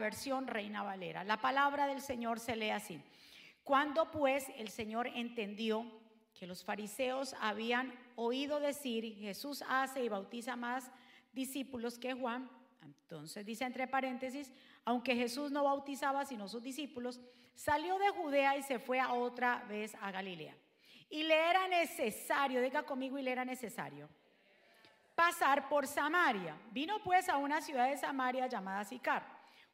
versión Reina Valera. La palabra del Señor se lee así. Cuando pues el Señor entendió que los fariseos habían oído decir, Jesús hace y bautiza más discípulos que Juan, entonces dice entre paréntesis, aunque Jesús no bautizaba sino sus discípulos, salió de Judea y se fue otra vez a Galilea. Y le era necesario, diga conmigo, y le era necesario pasar por Samaria. Vino pues a una ciudad de Samaria llamada Sicar,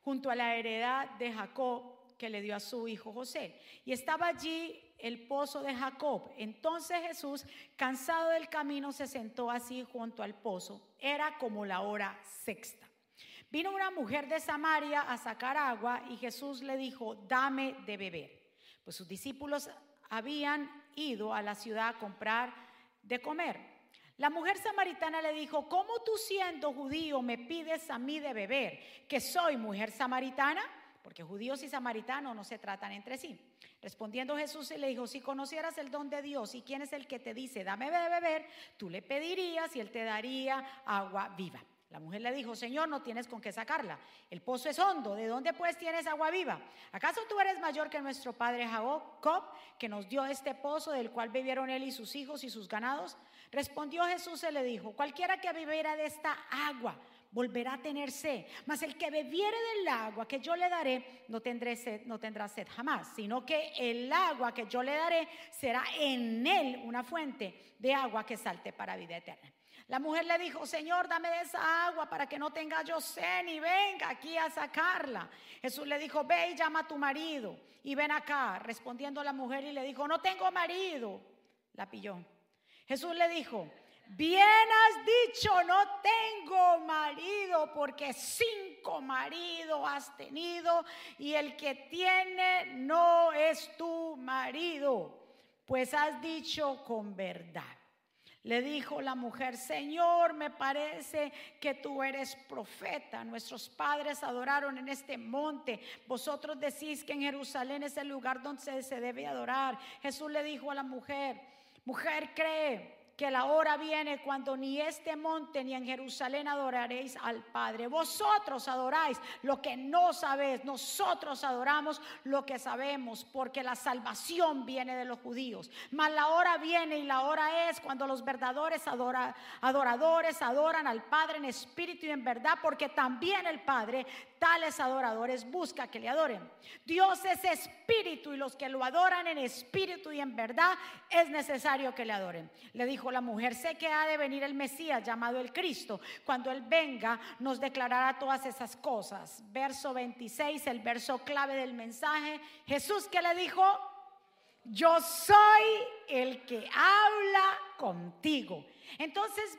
junto a la heredad de Jacob que le dio a su hijo José. Y estaba allí el pozo de Jacob. Entonces Jesús, cansado del camino, se sentó así junto al pozo. Era como la hora sexta. Vino una mujer de Samaria a sacar agua y Jesús le dijo, dame de beber. Pues sus discípulos habían ido a la ciudad a comprar de comer. La mujer samaritana le dijo, ¿cómo tú siendo judío me pides a mí de beber, que soy mujer samaritana? Porque judíos y samaritanos no se tratan entre sí. Respondiendo Jesús le dijo, si conocieras el don de Dios y quién es el que te dice, dame de beber, tú le pedirías y él te daría agua viva. La mujer le dijo, Señor, no tienes con qué sacarla. El pozo es hondo. ¿De dónde pues tienes agua viva? ¿Acaso tú eres mayor que nuestro padre Jacob, que nos dio este pozo del cual bebieron él y sus hijos y sus ganados? Respondió Jesús y le dijo, cualquiera que bebiera de esta agua volverá a tener sed. Mas el que bebiere del agua que yo le daré, no, tendré sed, no tendrá sed jamás, sino que el agua que yo le daré será en él una fuente de agua que salte para vida eterna. La mujer le dijo, Señor, dame de esa agua para que no tenga yo sed ni venga aquí a sacarla. Jesús le dijo, ve y llama a tu marido y ven acá. Respondiendo la mujer y le dijo, no tengo marido. La pilló. Jesús le dijo, bien has dicho, no tengo marido, porque cinco maridos has tenido y el que tiene no es tu marido, pues has dicho con verdad. Le dijo la mujer, Señor, me parece que tú eres profeta. Nuestros padres adoraron en este monte. Vosotros decís que en Jerusalén es el lugar donde se debe adorar. Jesús le dijo a la mujer, mujer cree que la hora viene cuando ni este monte ni en Jerusalén adoraréis al Padre. Vosotros adoráis lo que no sabéis, nosotros adoramos lo que sabemos, porque la salvación viene de los judíos. Mas la hora viene y la hora es cuando los verdaderos adoradores adoran al Padre en espíritu y en verdad, porque también el Padre tales adoradores busca que le adoren. Dios es espíritu y los que lo adoran en espíritu y en verdad es necesario que le adoren. Le dijo la mujer, sé que ha de venir el Mesías llamado el Cristo. Cuando Él venga, nos declarará todas esas cosas. Verso 26, el verso clave del mensaje. Jesús que le dijo, yo soy el que habla contigo. Entonces,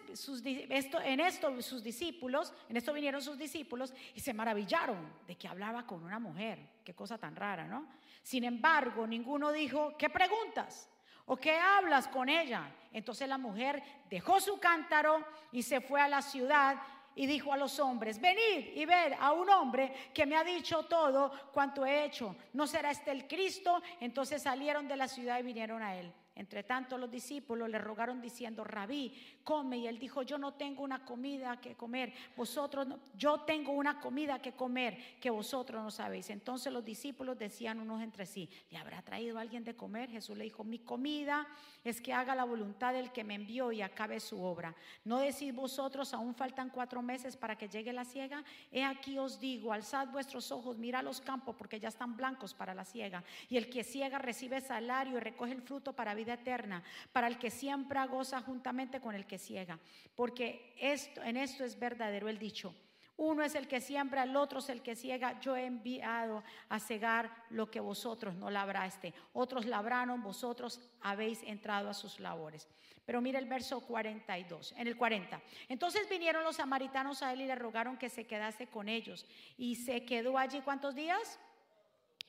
esto, en esto sus discípulos, en esto vinieron sus discípulos y se maravillaron de que hablaba con una mujer. Qué cosa tan rara, ¿no? Sin embargo, ninguno dijo, ¿qué preguntas? ¿O qué hablas con ella? Entonces la mujer dejó su cántaro y se fue a la ciudad y dijo a los hombres, venid y ver a un hombre que me ha dicho todo cuanto he hecho. ¿No será este el Cristo? Entonces salieron de la ciudad y vinieron a él. Entre tanto los discípulos le rogaron diciendo, rabí, come. Y él dijo, yo no tengo una comida que comer. Vosotros, no, yo tengo una comida que comer que vosotros no sabéis. Entonces los discípulos decían unos entre sí, ¿le habrá traído alguien de comer? Jesús le dijo, mi comida es que haga la voluntad del que me envió y acabe su obra. ¿No decís vosotros, aún faltan cuatro meses para que llegue la siega? He aquí os digo, alzad vuestros ojos, mira los campos porque ya están blancos para la siega. Y el que ciega recibe salario y recoge el fruto para vida eterna, para el que siempre goza juntamente con el que ciega. Porque esto, en esto es verdadero el dicho. Uno es el que siembra, el otro es el que ciega. Yo he enviado a cegar lo que vosotros no labraste. Otros labraron, vosotros habéis entrado a sus labores. Pero mira el verso 42, en el 40. Entonces vinieron los samaritanos a él y le rogaron que se quedase con ellos. Y se quedó allí cuántos días?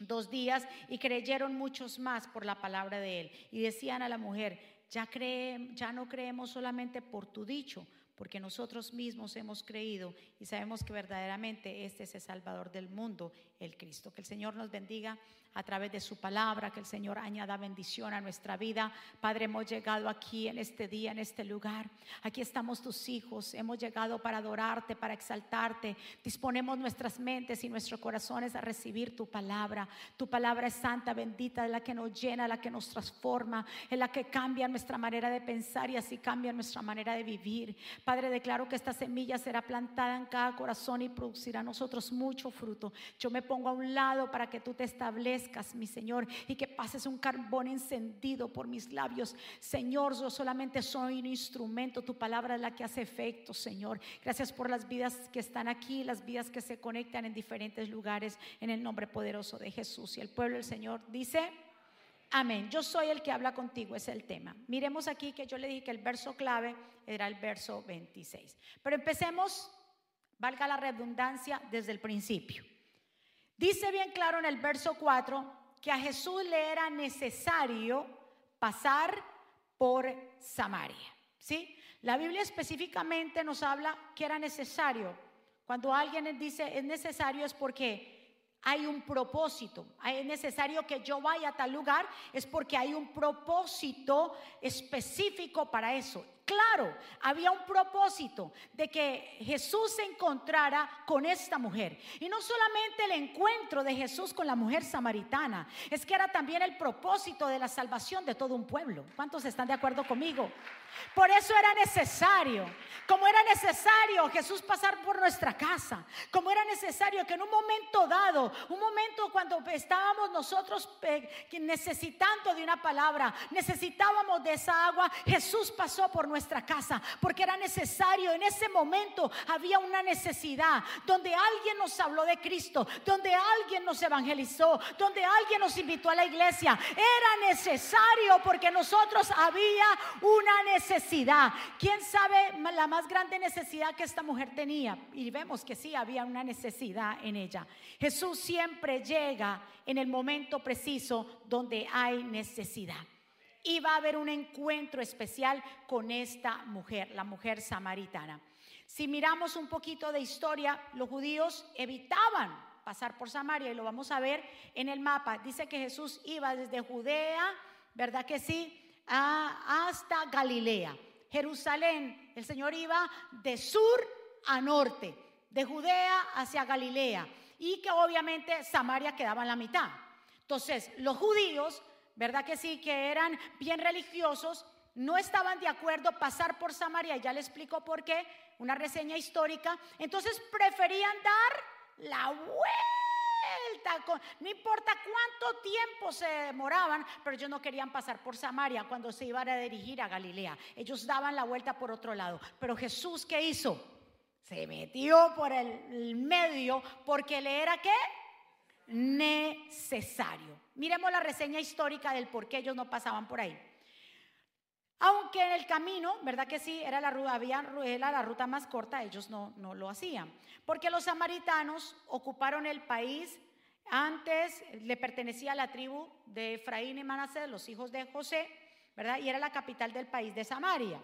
dos días y creyeron muchos más por la palabra de él. Y decían a la mujer, ya, ya no creemos solamente por tu dicho, porque nosotros mismos hemos creído y sabemos que verdaderamente este es el Salvador del mundo, el Cristo. Que el Señor nos bendiga a través de su palabra, que el Señor añada bendición a nuestra vida. Padre, hemos llegado aquí en este día, en este lugar. Aquí estamos tus hijos, hemos llegado para adorarte, para exaltarte. Disponemos nuestras mentes y nuestros corazones a recibir tu palabra. Tu palabra es santa, bendita, la que nos llena, la que nos transforma, es la que cambia nuestra manera de pensar y así cambia nuestra manera de vivir. Padre, declaro que esta semilla será plantada en cada corazón y producirá a nosotros mucho fruto. Yo me pongo a un lado para que tú te establezcas mi Señor, y que pases un carbón encendido por mis labios. Señor, yo solamente soy un instrumento, tu palabra es la que hace efecto, Señor. Gracias por las vidas que están aquí, las vidas que se conectan en diferentes lugares, en el nombre poderoso de Jesús. Y el pueblo del Señor dice, amén. Yo soy el que habla contigo, es el tema. Miremos aquí que yo le dije que el verso clave era el verso 26. Pero empecemos, valga la redundancia, desde el principio. Dice bien claro en el verso 4 que a Jesús le era necesario pasar por Samaria. ¿Sí? La Biblia específicamente nos habla que era necesario. Cuando alguien dice es necesario es porque hay un propósito. Es necesario que yo vaya a tal lugar, es porque hay un propósito específico para eso claro, había un propósito de que Jesús se encontrara con esta mujer. Y no solamente el encuentro de Jesús con la mujer samaritana, es que era también el propósito de la salvación de todo un pueblo. ¿Cuántos están de acuerdo conmigo? Por eso era necesario, como era necesario Jesús pasar por nuestra casa, como era necesario que en un momento dado, un momento cuando estábamos nosotros necesitando de una palabra, necesitábamos de esa agua, Jesús pasó por nuestra casa, porque era necesario, en ese momento había una necesidad, donde alguien nos habló de Cristo, donde alguien nos evangelizó, donde alguien nos invitó a la iglesia, era necesario porque nosotros había una necesidad necesidad. ¿Quién sabe la más grande necesidad que esta mujer tenía? Y vemos que sí, había una necesidad en ella. Jesús siempre llega en el momento preciso donde hay necesidad. Y va a haber un encuentro especial con esta mujer, la mujer samaritana. Si miramos un poquito de historia, los judíos evitaban pasar por Samaria y lo vamos a ver en el mapa. Dice que Jesús iba desde Judea, ¿verdad que sí? Hasta Galilea. Jerusalén, el Señor iba de sur a norte, de Judea hacia Galilea, y que obviamente Samaria quedaba en la mitad. Entonces, los judíos, ¿verdad que sí? Que eran bien religiosos, no estaban de acuerdo pasar por Samaria, ya le explico por qué, una reseña histórica, entonces preferían dar la vuelta no importa cuánto tiempo se demoraban, pero ellos no querían pasar por Samaria cuando se iban a dirigir a Galilea. Ellos daban la vuelta por otro lado. Pero Jesús, ¿qué hizo? Se metió por el medio porque le era qué? Necesario. Miremos la reseña histórica del por qué ellos no pasaban por ahí. Aunque en el camino, ¿verdad que sí? Era la, había, la ruta más corta, ellos no, no lo hacían. Porque los samaritanos ocuparon el país antes le pertenecía a la tribu de Efraín y Manasés, los hijos de José, ¿verdad? Y era la capital del país de Samaria.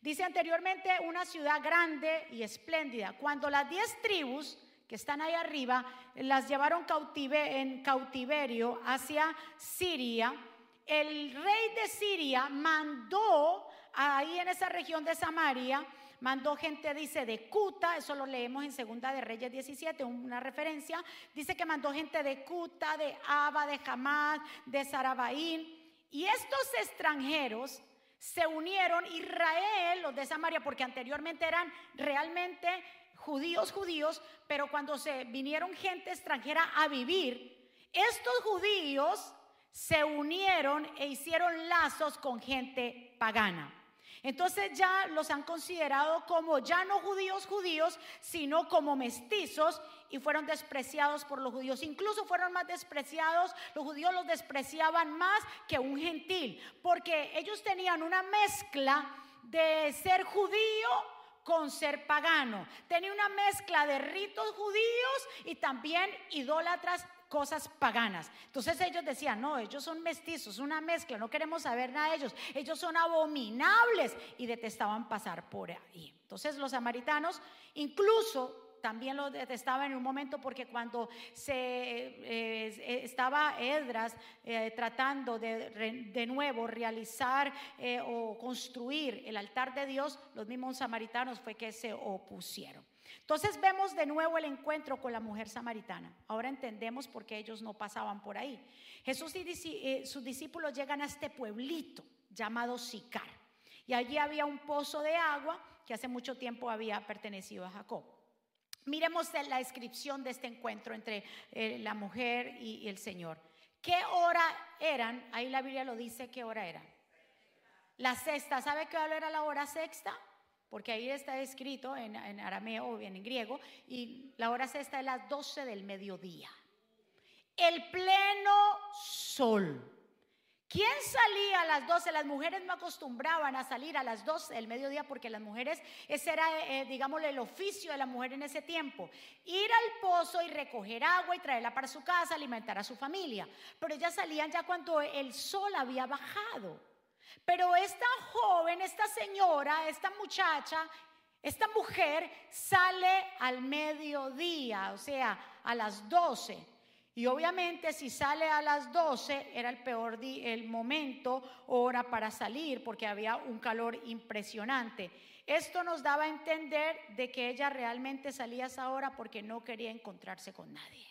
Dice anteriormente una ciudad grande y espléndida. Cuando las diez tribus que están ahí arriba las llevaron cautive, en cautiverio hacia Siria, el rey de Siria mandó ahí en esa región de Samaria mandó gente, dice, de Cuta, eso lo leemos en Segunda de Reyes 17, una referencia, dice que mandó gente de Cuta, de Aba, de Hamad, de Sarabaín, y estos extranjeros se unieron, Israel, los de Samaria, porque anteriormente eran realmente judíos, judíos, pero cuando se vinieron gente extranjera a vivir, estos judíos se unieron e hicieron lazos con gente pagana. Entonces ya los han considerado como ya no judíos judíos, sino como mestizos y fueron despreciados por los judíos. Incluso fueron más despreciados, los judíos los despreciaban más que un gentil, porque ellos tenían una mezcla de ser judío con ser pagano. Tenía una mezcla de ritos judíos y también idólatras cosas paganas. Entonces ellos decían, no, ellos son mestizos, una mezcla, no queremos saber nada de ellos, ellos son abominables y detestaban pasar por ahí. Entonces los samaritanos incluso también lo detestaba en un momento porque cuando se eh, estaba Edras eh, tratando de, de, nuevo realizar eh, o construir el altar de Dios, los mismos samaritanos fue que se opusieron. Entonces vemos de nuevo el encuentro con la mujer samaritana. Ahora entendemos por qué ellos no pasaban por ahí. Jesús y sus discípulos llegan a este pueblito llamado Sicar. Y allí había un pozo de agua que hace mucho tiempo había pertenecido a Jacob. Miremos la descripción de este encuentro entre eh, la mujer y, el Señor. ¿Qué hora eran? Ahí la Biblia lo dice, ¿qué hora era? La sexta. ¿Sabe qué hora era la hora sexta? Porque ahí está escrito en, arameo o bien en griego. Y la hora sexta es las 12 del mediodía. El pleno sol. ¿Quién salía a las 12? Las mujeres no acostumbraban a salir a las 12 del mediodía porque las mujeres, ese era, eh, el oficio de la mujer en ese tiempo. Ir al pozo y recoger agua y traerla para su casa, alimentar a su familia. Pero ellas salían ya cuando el sol había bajado. Pero esta joven, esta señora, esta muchacha, esta mujer sale al mediodía, o sea, a las 12. Y obviamente si sale a las 12 era el peor el momento, hora para salir, porque había un calor impresionante. Esto nos daba a entender de que ella realmente salía esa hora porque no quería encontrarse con nadie.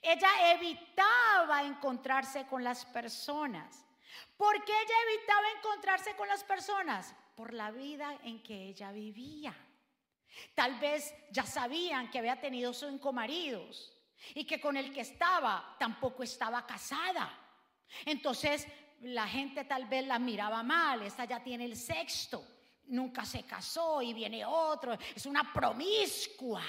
Ella evitaba encontrarse con las personas. ¿Por qué ella evitaba encontrarse con las personas? Por la vida en que ella vivía. Tal vez ya sabían que había tenido cinco maridos y que con el que estaba tampoco estaba casada. Entonces la gente tal vez la miraba mal, esta ya tiene el sexto, nunca se casó y viene otro, es una promiscua.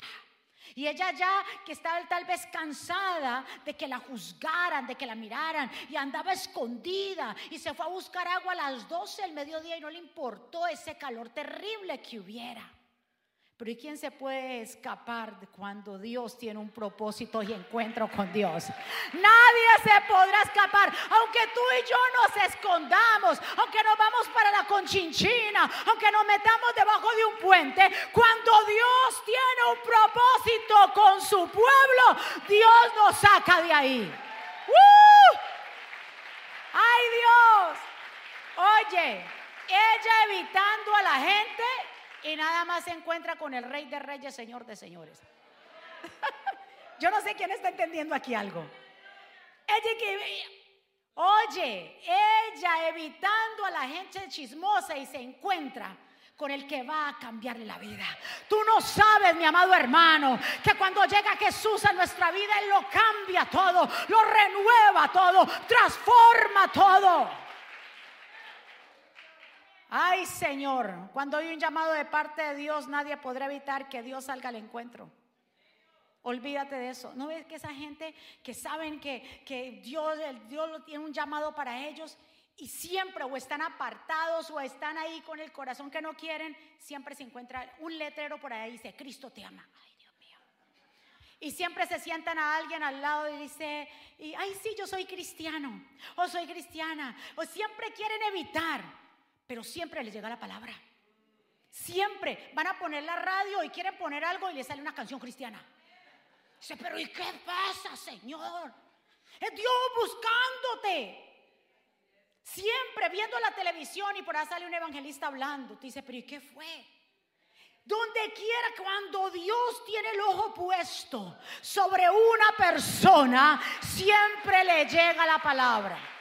Y ella ya que estaba tal vez cansada de que la juzgaran, de que la miraran, y andaba escondida y se fue a buscar agua a las 12 del mediodía y no le importó ese calor terrible que hubiera. Pero ¿y quién se puede escapar cuando Dios tiene un propósito y encuentro con Dios? Nadie se podrá escapar, aunque tú y yo nos escondamos, aunque nos vamos para la conchinchina, aunque nos metamos debajo de un puente. Cuando Dios tiene un propósito con su pueblo, Dios nos saca de ahí. ¡Uh! ¡Ay Dios! Oye, ella evitando a la gente y nada más se encuentra con el rey de reyes, señor de señores. Yo no sé quién está entendiendo aquí algo. Ella que, oye, ella evitando a la gente chismosa y se encuentra con el que va a cambiarle la vida. Tú no sabes, mi amado hermano, que cuando llega Jesús a nuestra vida, Él lo cambia todo, lo renueva todo, transforma todo. Ay Señor, cuando hay un llamado de parte de Dios, nadie podrá evitar que Dios salga al encuentro. Olvídate de eso. ¿No ves que esa gente que saben que, que Dios, Dios tiene un llamado para ellos y siempre o están apartados o están ahí con el corazón que no quieren, siempre se encuentra un letrero por ahí y dice, Cristo te ama. Ay, Dios mío. Y siempre se sientan a alguien al lado y dice, ay, sí, yo soy cristiano o soy cristiana. O siempre quieren evitar pero siempre les llega la palabra. Siempre van a poner la radio y quieren poner algo y les sale una canción cristiana. Dice, pero ¿y qué pasa, Señor? Es Dios buscándote. Siempre viendo la televisión y por ahí sale un evangelista hablando. Te dice, pero ¿y qué fue? Donde quiera, cuando Dios tiene el ojo puesto sobre una persona, siempre le llega la palabra.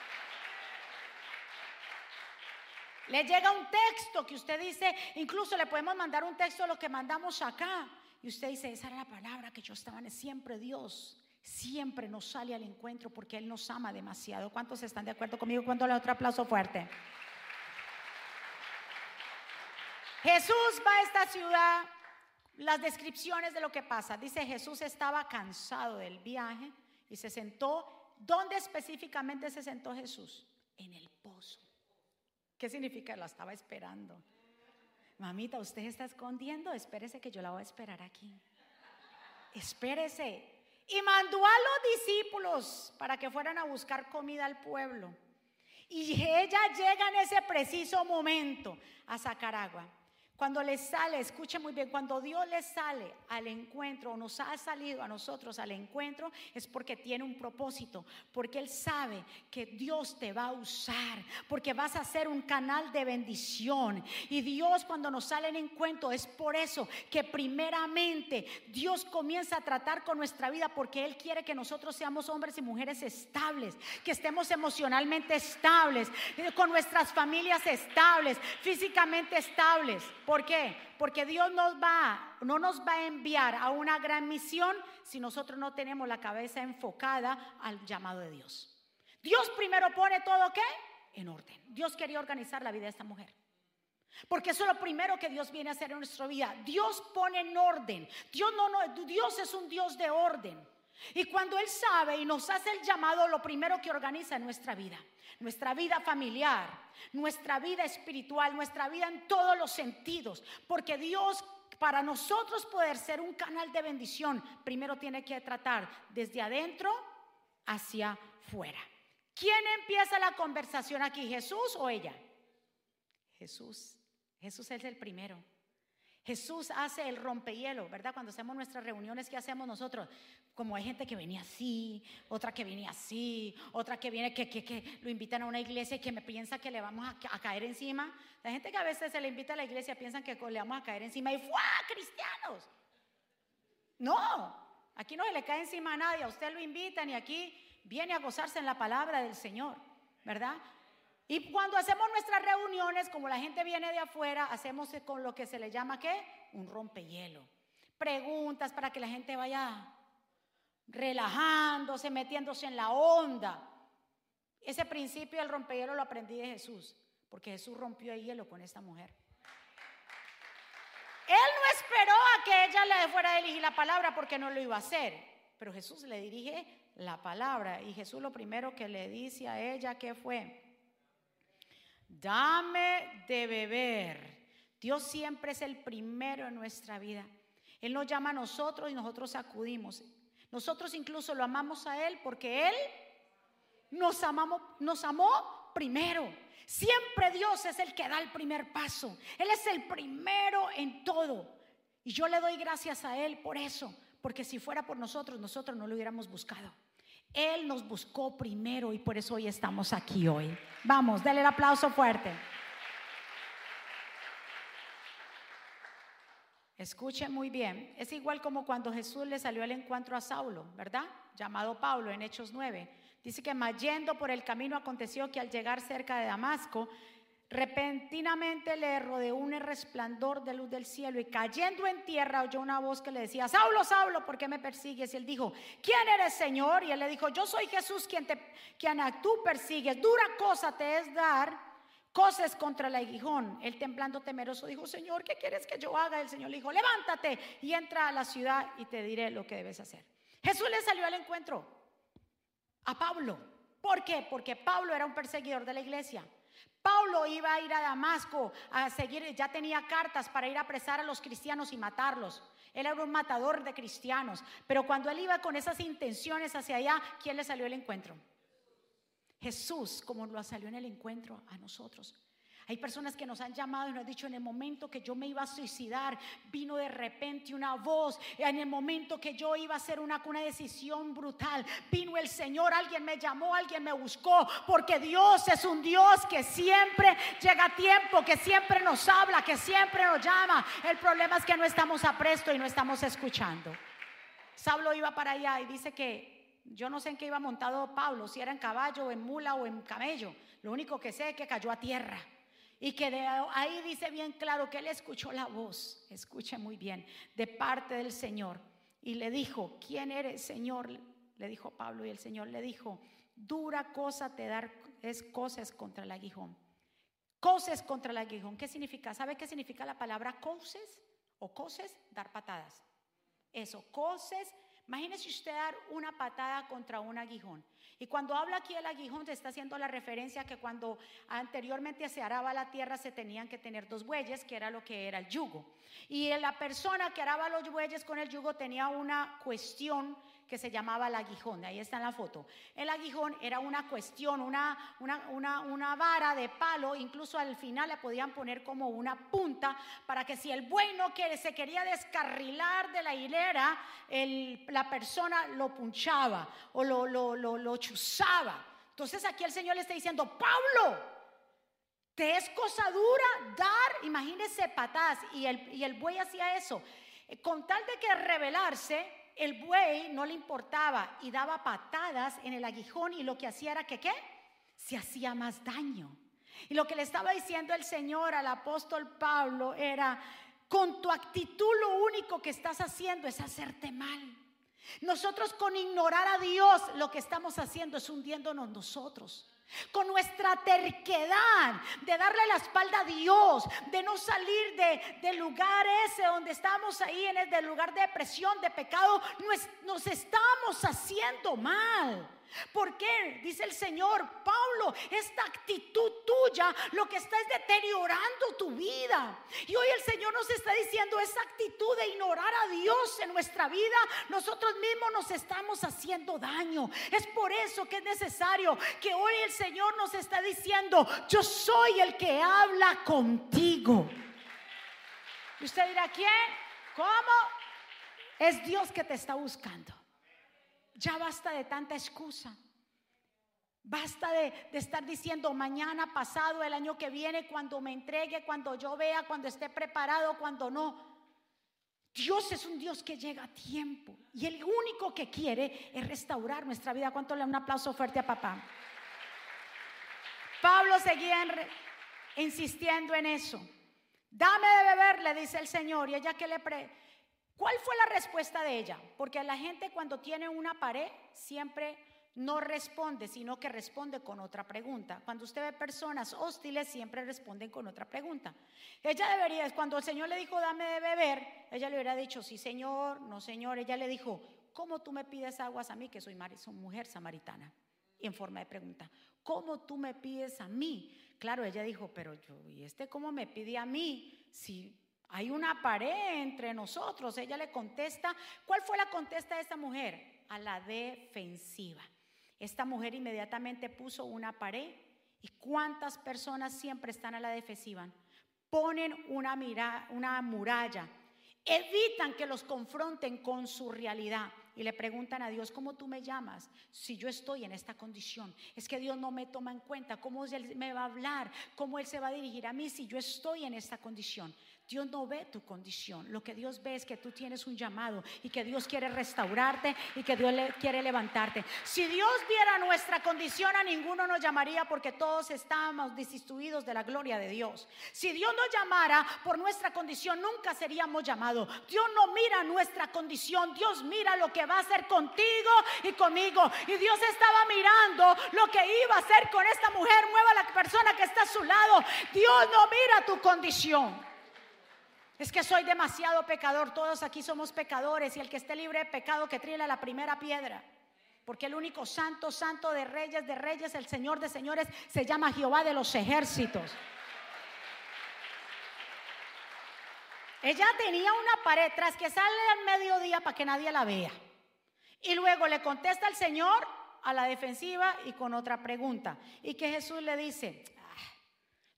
Le llega un texto que usted dice, incluso le podemos mandar un texto de lo que mandamos acá. Y usted dice, esa era la palabra que yo estaba en siempre Dios. Siempre nos sale al encuentro porque Él nos ama demasiado. ¿Cuántos están de acuerdo conmigo? ¿Cuánto le otro aplauso fuerte? Jesús va a esta ciudad, las descripciones de lo que pasa. Dice Jesús estaba cansado del viaje y se sentó. ¿Dónde específicamente se sentó Jesús? En el pozo. ¿Qué significa? La estaba esperando. Mamita, usted está escondiendo, espérese que yo la voy a esperar aquí. Espérese. Y mandó a los discípulos para que fueran a buscar comida al pueblo. Y ella llega en ese preciso momento a sacar agua. Cuando le sale, escuche muy bien, cuando Dios le sale al encuentro o nos ha salido a nosotros al encuentro es porque tiene un propósito, porque Él sabe que Dios te va a usar, porque vas a ser un canal de bendición. Y Dios cuando nos sale en encuentro es por eso que primeramente Dios comienza a tratar con nuestra vida porque Él quiere que nosotros seamos hombres y mujeres estables, que estemos emocionalmente estables, eh, con nuestras familias estables, físicamente estables. ¿Por qué? Porque Dios nos va, no nos va a enviar a una gran misión si nosotros no tenemos la cabeza enfocada al llamado de Dios. Dios primero pone todo qué? En orden. Dios quería organizar la vida de esta mujer. Porque eso es lo primero que Dios viene a hacer en nuestra vida. Dios pone en orden. Dios no, no, Dios es un Dios de orden. Y cuando Él sabe y nos hace el llamado, lo primero que organiza en nuestra vida nuestra vida familiar, nuestra vida espiritual, nuestra vida en todos los sentidos. Porque Dios, para nosotros poder ser un canal de bendición, primero tiene que tratar desde adentro hacia fuera. ¿Quién empieza la conversación aquí, Jesús o ella? Jesús. Jesús es el primero. Jesús hace el rompehielo, ¿verdad? Cuando hacemos nuestras reuniones, ¿qué hacemos nosotros? Como hay gente que venía así, otra que viene así, otra que viene que, que, lo invitan a una iglesia y que me piensa que le vamos a, caer encima. La gente que a veces se le invita a la iglesia piensan que le vamos a caer encima y ¡fuá! ¡Cristianos! No, aquí no se le cae encima a nadie, a usted lo invitan y aquí viene a gozarse en la palabra del Señor, ¿verdad? Y cuando hacemos nuestras reuniones, como la gente viene de afuera, hacemos con lo que se le llama ¿qué? Un rompehielo. Preguntas para que la gente vaya relajándose, metiéndose en la onda. Ese principio del rompehielo lo aprendí de Jesús, porque Jesús rompió el hielo con esta mujer. Él no esperó a que ella le fuera a dirigir la palabra porque no lo iba a hacer, pero Jesús le dirige la palabra y Jesús lo primero que le dice a ella que fue, dame de beber. Dios siempre es el primero en nuestra vida. Él nos llama a nosotros y nosotros acudimos. Nosotros incluso lo amamos a Él porque Él nos, amamos, nos amó primero. Siempre Dios es el que da el primer paso. Él es el primero en todo. Y yo le doy gracias a Él por eso. Porque si fuera por nosotros, nosotros no lo hubiéramos buscado. Él nos buscó primero y por eso hoy estamos aquí hoy. Vamos, dale el aplauso fuerte. Escuche muy bien. Es igual como cuando Jesús le salió al encuentro a Saulo, ¿verdad? Llamado Pablo en Hechos 9. Dice que yendo por el camino aconteció que al llegar cerca de Damasco, Repentinamente le rodeó un resplandor de luz del cielo y cayendo en tierra oyó una voz que le decía, Saulo, Saulo, ¿por qué me persigues? Y él dijo, ¿quién eres, Señor? Y él le dijo, yo soy Jesús quien, te, quien tú persigues. Dura cosa te es dar cosas contra el aguijón. Él temblando temeroso dijo, Señor, ¿qué quieres que yo haga? El Señor le dijo, levántate y entra a la ciudad y te diré lo que debes hacer. Jesús le salió al encuentro a Pablo. ¿Por qué? Porque Pablo era un perseguidor de la iglesia. Pablo iba a ir a Damasco a seguir, ya tenía cartas para ir a apresar a los cristianos y matarlos. Él era un matador de cristianos. Pero cuando él iba con esas intenciones hacia allá, ¿quién le salió el encuentro? Jesús, como lo salió en el encuentro a nosotros. Hay personas que nos han llamado y nos han dicho en el momento que yo me iba a suicidar, vino de repente una voz, en el momento que yo iba a hacer una, una decisión brutal, vino el Señor, alguien me llamó, alguien me buscó, porque Dios es un Dios que siempre llega a tiempo, que siempre nos habla, que siempre nos llama. El problema es que no estamos a y no estamos escuchando. Saulo iba para allá y dice que yo no sé en qué iba montado Pablo, si era en caballo, en mula o en camello. Lo único que sé es que cayó a tierra. Y que ahí dice bien claro que él escuchó la voz, escuche muy bien, de parte del Señor. Y le dijo, ¿quién eres, Señor? Le dijo Pablo y el Señor le dijo, dura cosa te dar es cosas contra el aguijón. Coses contra el aguijón. ¿Qué significa? ¿Sabe qué significa la palabra coses o coses? Dar patadas. Eso, coses imagínese usted dar una patada contra un aguijón. Y cuando habla aquí el aguijón, se está haciendo la referencia que cuando anteriormente se araba la tierra se tenían que tener dos bueyes, que era lo que era el yugo. Y la persona que araba los bueyes con el yugo tenía una cuestión que se llamaba el aguijón, ahí está en la foto. El aguijón era una cuestión, una, una, una, vara de palo, incluso al final le podían poner como una punta para que si el buey no que se quería descarrilar de la hilera, el, la persona lo punchaba o lo, lo, lo, lo chuzaba. Entonces aquí el Señor le está diciendo, Pablo, te es cosa dura dar, imagínese patadas, y el, y el buey hacía eso. Con tal de que rebelarse, el buey no le importaba y daba patadas en el aguijón y lo que hacía era que qué? Se hacía más daño. Y lo que le estaba diciendo el Señor al apóstol Pablo era, con tu actitud lo único que estás haciendo es hacerte mal. Nosotros con ignorar a Dios lo que estamos haciendo es hundiéndonos nosotros con nuestra terquedad de darle la espalda a Dios, de no salir de, del lugar ese donde estamos ahí, en el lugar de depresión, de pecado, nos estamos haciendo mal. ¿Por qué? Dice el Señor, Pablo, esta actitud tuya lo que está es deteriorando tu vida. Y hoy el Señor nos está diciendo esa actitud de ignorar a Dios en nuestra vida, nosotros mismos nos estamos haciendo daño. Es por eso que es necesario que hoy el Señor nos está diciendo, yo soy el que habla contigo. Y usted dirá, ¿quién? ¿Cómo? Es Dios que te está buscando. Ya basta de tanta excusa. Basta de, estar diciendo mañana, pasado, el año que viene, cuando me entregue, cuando yo vea, cuando esté preparado, cuando no. Dios es un Dios que llega a tiempo y el único que quiere es restaurar nuestra vida. ¿Cuánto le da un aplauso fuerte a papá? Pablo seguía insistiendo en eso. Dame de beber, le dice el Señor. Y ella que le pre ¿Cuál fue la respuesta de ella? Porque la gente cuando tiene una pared siempre no responde, sino que responde con otra pregunta. Cuando usted ve personas hostiles, siempre responden con otra pregunta. Ella debería, cuando el Señor le dijo, dame de beber, ella le hubiera dicho, sí, Señor, no, Señor. Ella le dijo, ¿cómo tú me pides aguas a mí, que soy, soy mujer samaritana? Y en forma de pregunta, ¿cómo tú me pides a mí? Claro, ella dijo, pero yo, ¿y este cómo me pide a mí? Si hay una pared entre nosotros. Ella le contesta. ¿Cuál fue la contesta de esta mujer? A la defensiva. Esta mujer inmediatamente puso una pared. ¿Y cuántas personas siempre están a la defensiva? Ponen una, una muralla. Evitan que los confronten con su realidad y le preguntan a Dios, ¿cómo tú me llamas si yo estoy en esta condición? Es que Dios no me toma en cuenta, ¿cómo Él me va a hablar? ¿Cómo Él se va a dirigir a mí si yo estoy en esta condición? Dios no ve tu condición. Lo que Dios ve es que tú tienes un llamado y que Dios quiere restaurarte y que Dios quiere levantarte. Si Dios viera nuestra condición, a ninguno nos llamaría porque todos estamos destituidos de la gloria de Dios. Si Dios nos llamara por nuestra condición, nunca seríamos llamados. Dios no mira nuestra condición, Dios mira lo que va a hacer contigo y conmigo. Y Dios estaba mirando lo que iba a hacer con esta mujer. Mueva la persona que está a su lado. Dios no mira tu condición. Es que soy demasiado pecador, todos aquí somos pecadores y el que esté libre de pecado que trile la primera piedra. Porque el único santo, santo de reyes, de reyes, el Señor de señores, se llama Jehová de los ejércitos. Ella tenía una pared tras que sale al mediodía para que nadie la vea. Y luego le contesta al Señor a la defensiva y con otra pregunta. Y que Jesús le dice,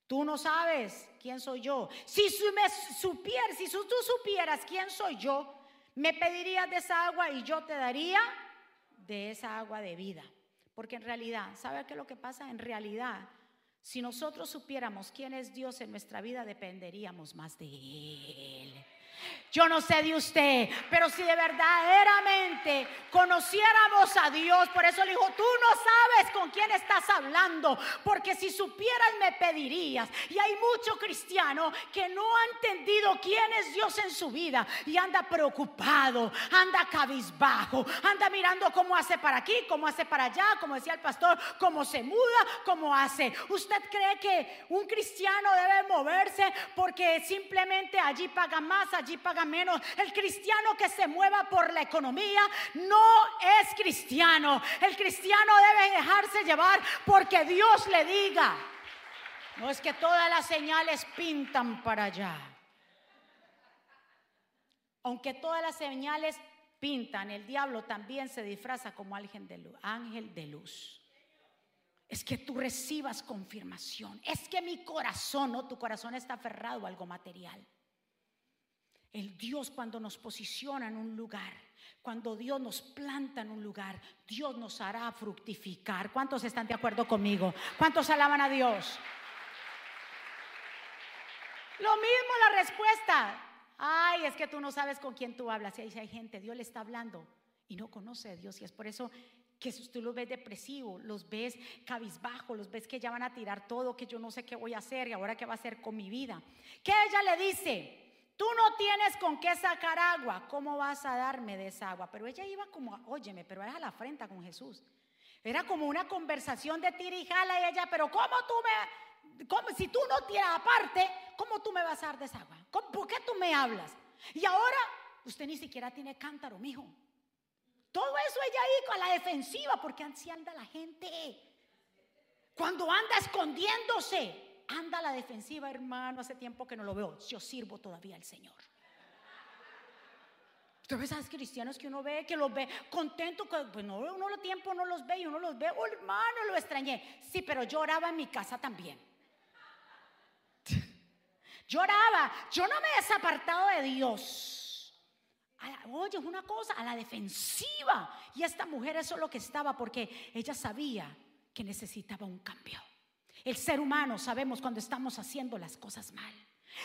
Tú no sabes quién soy yo. Si me supieras, si tú supieras quién soy yo, me pedirías de esa agua y yo te daría de esa agua de vida. Porque en realidad, ¿sabe qué es lo que pasa? En realidad, si nosotros supiéramos quién es Dios en nuestra vida, dependeríamos más de Él. Yo no sé de usted, pero si de verdaderamente conociéramos a Dios, por eso le dijo, tú no sabes con quién estás hablando, porque si supieras me pedirías. Y hay mucho cristiano que no ha entendido quién es Dios en su vida y anda preocupado, anda cabizbajo, anda mirando cómo hace para aquí, cómo hace para allá, como decía el pastor, cómo se muda, cómo hace. ¿Usted cree que un cristiano debe moverse porque simplemente allí paga más, allí aquí paga menos. El cristiano que se mueva por la economía no es cristiano. El cristiano debe dejarse llevar porque Dios le diga. No es que todas las señales pintan para allá. Aunque todas las señales pintan, el diablo también se disfraza como ángel de luz. Ángel de luz. Es que tú recibas confirmación. Es que mi corazón, no, tu corazón está aferrado a algo material. El Dios cuando nos posiciona en un lugar, cuando Dios nos planta en un lugar, Dios nos hará fructificar. ¿Cuántos están de acuerdo conmigo? ¿Cuántos alaban a Dios? Lo mismo la respuesta. Ay, es que tú no sabes con quién tú hablas. Y ahí hay gente, Dios le está hablando y no conoce a Dios. Y es por eso que si tú los ves depresivos, los ves cabizbajo, los ves que ya van a tirar todo, que yo no sé qué voy a hacer y ahora qué va a hacer con mi vida. Que ella le dice, tú no tienes con qué sacar agua, ¿cómo vas a darme de esa agua? Pero ella iba como, óyeme, pero es a la frente con Jesús. Era como una conversación de tira y ella, pero ¿cómo tú me, si tú no tienes aparte, ¿cómo tú me vas a dar de esa agua? ¿Por qué tú me hablas? Y ahora usted ni siquiera tiene cántaro, mijo. Todo eso ella ahí con la defensiva, porque así anda la gente. Cuando anda escondiéndose, anda a la defensiva, hermano. Hace tiempo que no lo veo. Yo sirvo todavía al Señor. Usted ve cristianos que uno ve, que los ve contentos, pues no, uno los tiempo no los ve y uno los ve, oh hermano, lo extrañé. Sí, pero yo oraba en mi casa también. Lloraba, yo no me he desapartado de Dios. Oye, es una cosa, a la defensiva. Y esta mujer eso es lo que estaba porque ella sabía que necesitaba un cambio. El ser humano sabemos cuando estamos haciendo las cosas mal.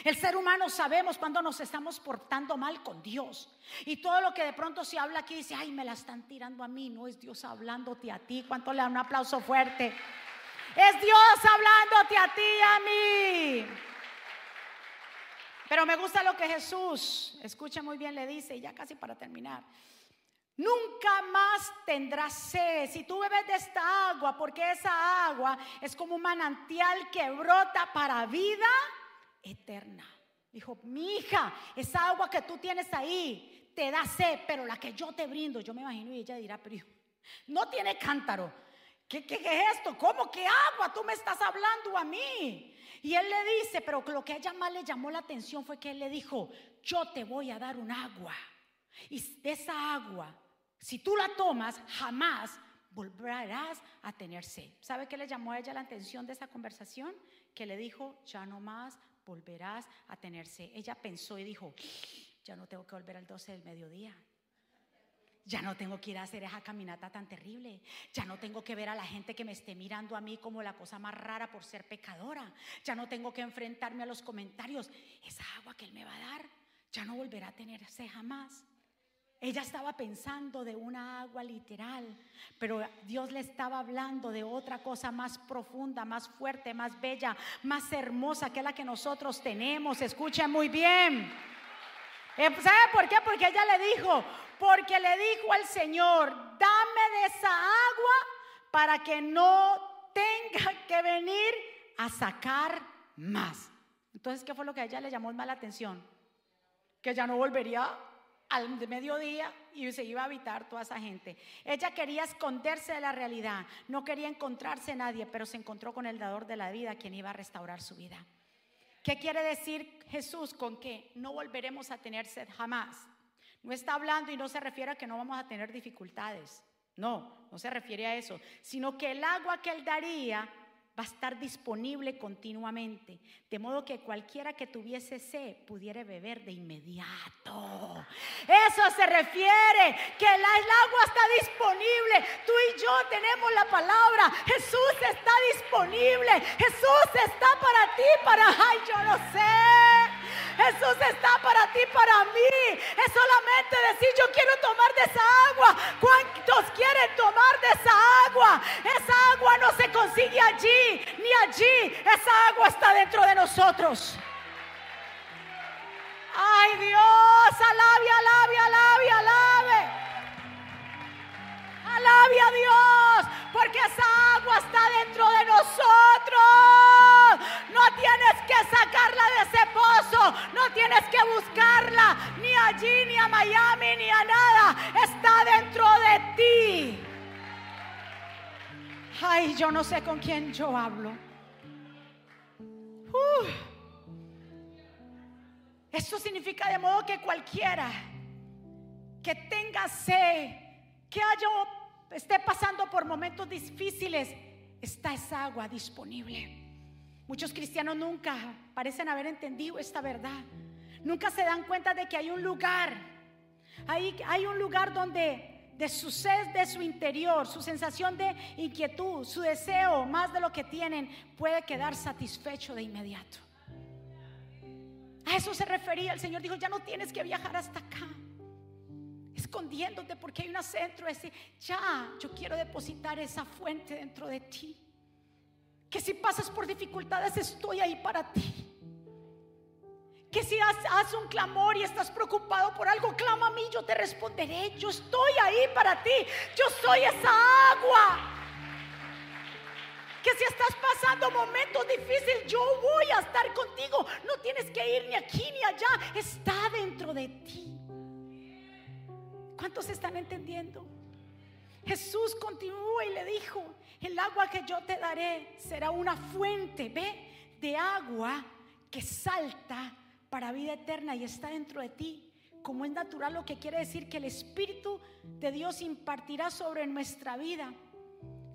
El ser humano sabemos cuando nos estamos portando mal con Dios. Y todo lo que de pronto se habla aquí dice, ay, me la están tirando a mí. No es Dios hablándote a ti. ¿Cuánto le da un aplauso fuerte? Es Dios hablándote a ti y a mí. Pero me gusta lo que Jesús, escucha muy bien, le dice, ya casi para terminar. Nunca más tendrás sed si tú bebes de esta agua, porque esa agua es como un manantial que brota para vida eterna. Dijo, mi hija, esa agua que tú tienes ahí te da sed, pero la que yo te brindo, yo me imagino y ella dirá, pero no tiene cántaro. ¿Qué, qué, qué es esto? ¿Cómo que agua? Tú me estás hablando a mí. Y él le dice, pero lo que a ella más le llamó la atención fue que él le dijo, yo te voy a dar un agua. Y de esa agua, si tú la tomas, jamás volverás a tener sed. ¿Sabe qué le llamó a ella la atención de esa conversación? Que le dijo, ya no más volverás a tener sed. Ella pensó y dijo, ya no tengo que volver al 12 del mediodía. Ya no tengo que ir a hacer esa caminata tan terrible. Ya no tengo que ver a la gente que me esté mirando a mí como la cosa más rara por ser pecadora. Ya no tengo que enfrentarme a los comentarios. Esa agua que Él me va a dar ya no volverá a tenerse jamás. Ella estaba pensando de una agua literal, pero Dios le estaba hablando de otra cosa más profunda, más fuerte, más bella, más hermosa que la que nosotros tenemos. Escucha muy bien. Eh, ¿Sabe por qué? Porque ella le dijo, porque le dijo al Señor, dame de esa agua para que no tenga que venir a sacar más. Entonces, ¿qué fue lo que a ella le llamó más la atención? Que ya no volvería al mediodía y se iba a habitar toda esa gente. Ella quería esconderse de la realidad, no quería encontrarse nadie, pero se encontró con el dador de la vida, quien iba a restaurar su vida. ¿Qué quiere decir Jesús con que no volveremos a tener sed jamás? No está hablando y no se refiere a que no vamos a tener dificultades. No, no se refiere a eso, sino que el agua que Él daría va a estar disponible continuamente, de modo que cualquiera que tuviese sed pudiera beber de inmediato. Eso se refiere, que el, agua está disponible. Tú y yo tenemos la palabra. Jesús está disponible. Jesús está para ti, para, ay, yo lo sé. Jesús está para ti, para mí. Es solamente decir, yo quiero tomar de esa agua. ¿Cuántos quieren tomar de esa agua? Esa agua no se consigue allí, ni allí. Esa agua está dentro de nosotros. Ay Dios, alabe, alabe, alabe, alabe. Alabe a Dios, porque esa agua está dentro de nosotros. Ni a Miami, ni a nada. Está dentro de ti. Ay, yo no sé con quién yo hablo. Esto significa de modo que cualquiera que tenga sed, que haya esté pasando por momentos difíciles, está esa agua disponible. Muchos cristianos nunca parecen haber entendido esta verdad. Nunca se dan cuenta de que hay un lugar, hay, un lugar donde de su sed de su interior, su sensación de inquietud, su deseo más de lo que tienen, puede quedar satisfecho de inmediato. A eso se refería. El Señor dijo, ya no tienes que viajar hasta acá escondiéndote porque hay una centro ese. Ya, yo quiero depositar esa fuente dentro de ti. Que si pasas por dificultades, estoy ahí para ti. Que si haces un clamor y estás preocupado por algo, clama a mí, yo te responderé. Yo estoy ahí para ti. Yo soy esa agua. Que si estás pasando momentos difíciles, yo voy a estar contigo. No tienes que ir ni aquí ni allá. Está dentro de ti. ¿Cuántos están entendiendo? Jesús continuó y le dijo, el agua que yo te daré será una fuente, ve, de agua que salta para vida eterna y está dentro de ti. Como es natural lo que quiere decir que el Espíritu de Dios impartirá sobre nuestra vida.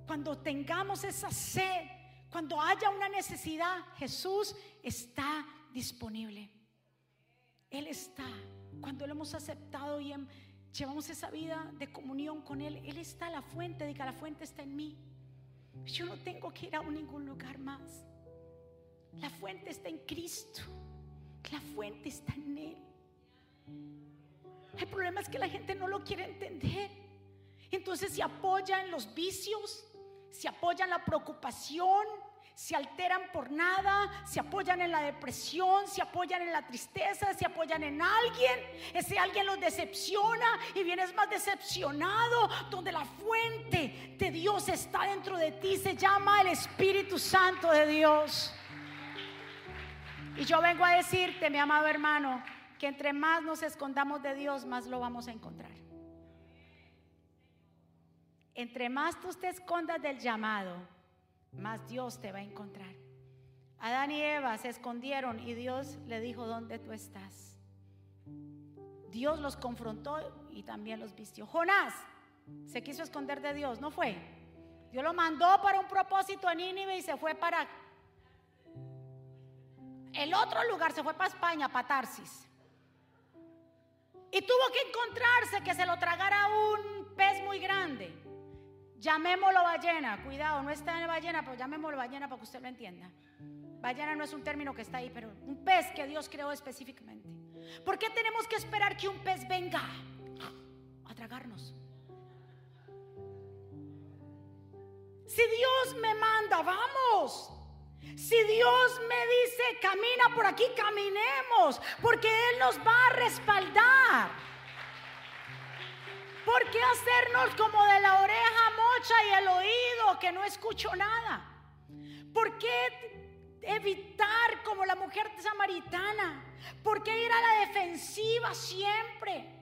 Cuando tengamos esa sed, cuando haya una necesidad, Jesús está disponible. Él está. Cuando lo hemos aceptado y llevamos esa vida de comunión con Él, Él está la fuente, diga, la fuente está en mí. Yo no tengo que ir a ningún lugar más. La fuente está en Cristo. La fuente está en Él. El problema es que la gente no lo quiere entender. Entonces se apoya en los vicios, se apoya en la preocupación, se alteran por nada, se apoyan en la depresión, se apoyan en la tristeza, se apoyan en alguien, ese alguien los decepciona y vienes más decepcionado, donde la fuente de Dios está dentro de ti, se llama el Espíritu Santo de Dios. Y yo vengo a decirte, mi amado hermano, que entre más nos escondamos de Dios, más lo vamos a encontrar. Entre más tú te escondas del llamado, más Dios te va a encontrar. Adán y Eva se escondieron y Dios le dijo, ¿dónde tú estás? Dios los confrontó y también los vistió. Jonás se quiso esconder de Dios, ¿no fue? Dios lo mandó para un propósito en Nínive y se fue para el otro lugar, se fue para España, para Tarsis. Y tuvo que encontrarse que se lo tragara un pez muy grande. Llamémoslo ballena, cuidado, no está en ballena, pero llamémoslo ballena para que usted lo entienda. Ballena no es un término que está ahí, pero un pez que Dios creó específicamente. ¿Por qué tenemos que esperar que un pez venga a tragarnos? Si Dios me manda, vamos. Si Dios me dice, camina por aquí, caminemos, porque Él nos va a respaldar. ¿Por qué hacernos como de la oreja mocha y el oído que no escucho nada? ¿Por qué evitar como la mujer samaritana? ¿Por qué ir a la defensiva siempre?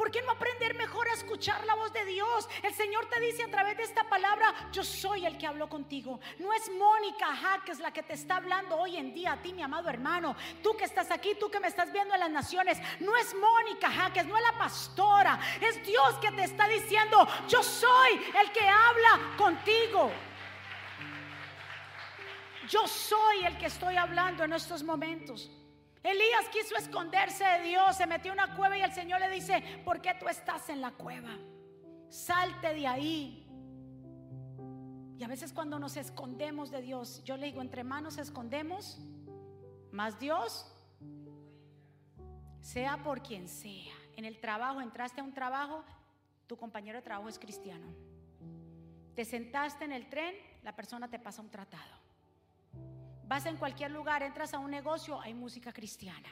¿Por qué no aprender mejor a escuchar la voz de Dios? El Señor te dice a través de esta palabra, yo soy el que habló contigo. No es Mónica Jaques la que te está hablando hoy en día a ti, mi amado hermano. Tú que estás aquí, tú que me estás viendo en las naciones. No es Mónica Jaques, no es la pastora. Es Dios que te está diciendo, yo soy el que habla contigo. Yo soy el que estoy hablando en estos momentos. Elías quiso esconderse de Dios, se metió en una cueva y el Señor le dice, ¿por qué tú estás en la cueva? Salte de ahí. Y a veces cuando nos escondemos de Dios, yo le digo, entre manos escondemos, más Dios, sea por quien sea. En el trabajo, entraste a un trabajo, tu compañero de trabajo es cristiano. Te sentaste en el tren, la persona te pasa un tratado. Vas en cualquier lugar, entras a un negocio, hay música cristiana.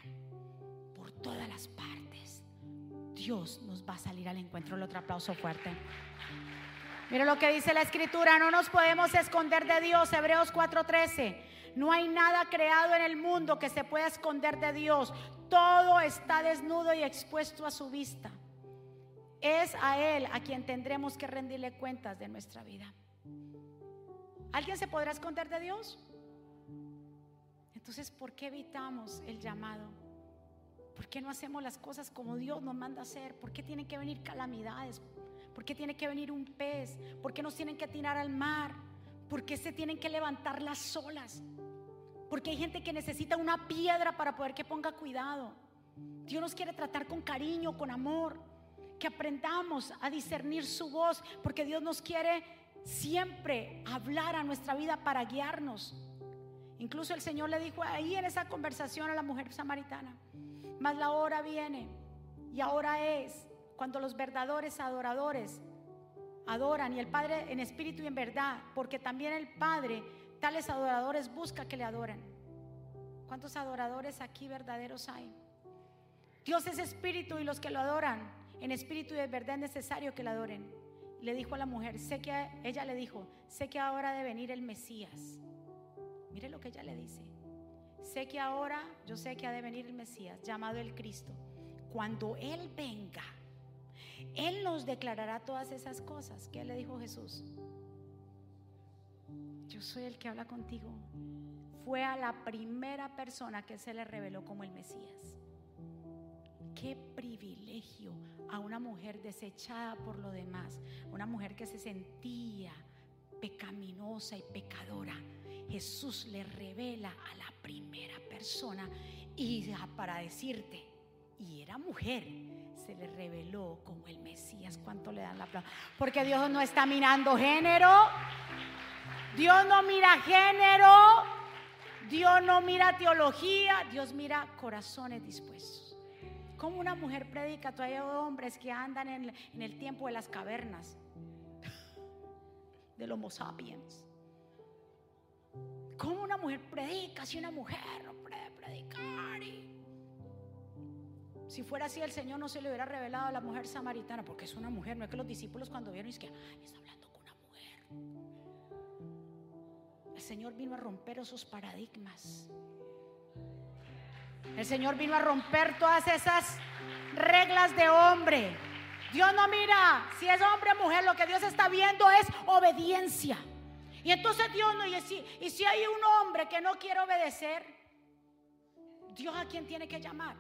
Por todas las partes. Dios nos va a salir al encuentro. El otro aplauso fuerte. Mira lo que dice la escritura, no nos podemos esconder de Dios. Hebreos 4:13. No hay nada creado en el mundo que se pueda esconder de Dios. todo está desnudo y expuesto a su vista. Es a Él a quien tendremos que rendirle cuentas de nuestra vida. ¿Alguien se podrá esconder de Dios? Entonces, ¿por qué evitamos el llamado? ¿Por qué no hacemos las cosas como Dios nos manda hacer? ¿Por qué tienen que venir calamidades? ¿Por qué tiene que venir un pez? ¿Por qué nos tienen que tirar al mar? ¿Por qué se tienen que levantar las olas? Porque hay gente que necesita una piedra para poder que ponga cuidado. Dios nos quiere tratar con cariño, con amor. Que aprendamos a discernir su voz. Porque Dios nos quiere siempre hablar a nuestra vida para guiarnos. Incluso el Señor le dijo ahí en esa conversación a la mujer samaritana, mas la hora viene y ahora es cuando los verdaderos adoradores adoran y el Padre en espíritu y en verdad, porque también el Padre, tales adoradores, busca que le adoren. ¿Cuántos adoradores aquí verdaderos hay? Dios es espíritu y los que lo adoran en espíritu y en verdad es necesario que le adoren. Le dijo a la mujer, sé que ella le dijo, sé que ahora de venir el Mesías. Mire lo que ella le dice. Sé que ahora, yo sé que ha de venir el Mesías, llamado el Cristo. Cuando Él venga, Él nos declarará todas esas cosas. ¿Qué le dijo Jesús? Yo soy el que habla contigo. Fue a la primera persona que se le reveló como el Mesías. Qué privilegio a una mujer desechada por lo demás, una mujer que se sentía pecaminosa y pecadora. Jesús le revela a la primera persona y para decirte, y era mujer, se le reveló como el Mesías. ¿Cuánto le dan la aplauso? Porque Dios no está mirando género. Dios no mira género. Dios no mira teología. Dios mira corazones dispuestos. Como una mujer predica, todavía hay hombres que andan en, en el tiempo de las cavernas, del Homo sapiens. ¿Cómo una mujer predica si una mujer no puede predicar? si fuera así, el Señor no se le hubiera revelado a la mujer samaritana, porque es una mujer. No es que los discípulos cuando vieron, es que está hablando con una mujer. El Señor vino a romper esos paradigmas. El Señor vino a romper todas esas reglas de hombre. Dios no mira si es hombre o mujer, lo que Dios está viendo es obediencia. Y entonces Dios no, si, y si hay un hombre que no quiere obedecer, Dios a quién tiene que llamar?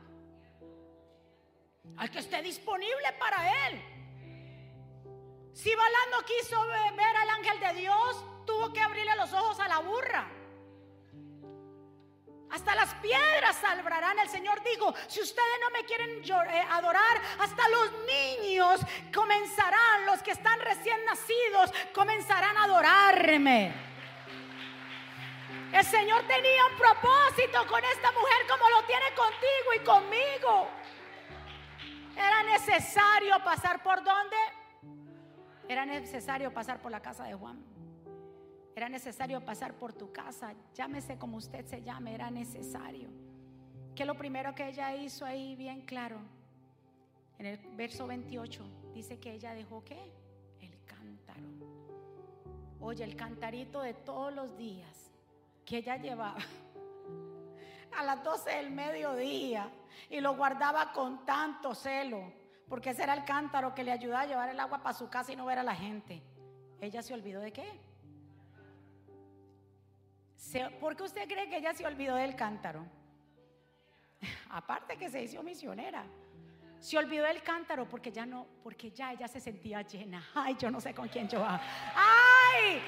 Al que esté disponible para él. Si Balán no quiso ver al ángel de Dios, tuvo que abrirle los ojos a la burra. Hasta las piedras salvarán. El Señor dijo, si ustedes no me quieren eh, adorar, hasta los niños comenzarán, los que están recién nacidos, comenzarán a adorarme. El Señor tenía un propósito con esta mujer como lo tiene contigo y conmigo. Era necesario pasar por dónde? Era necesario pasar por la casa de Juan. Era necesario pasar por tu casa, llámese como usted se llame, era necesario. Que lo primero que ella hizo ahí bien claro, en el verso 28, dice que ella dejó qué? El cántaro. Oye, el cantarito de todos los días que ella llevaba a las 12 del mediodía y lo guardaba con tanto celo, porque ese era el cántaro que le ayudaba a llevar el agua para su casa y no ver a la gente. Ella se olvidó de qué? ¿Por qué usted cree que ella se olvidó del cántaro? Aparte que se hizo misionera. Se olvidó del cántaro porque ya no, porque ya ella se sentía llena. Ay, yo no sé con quién yo. Ay,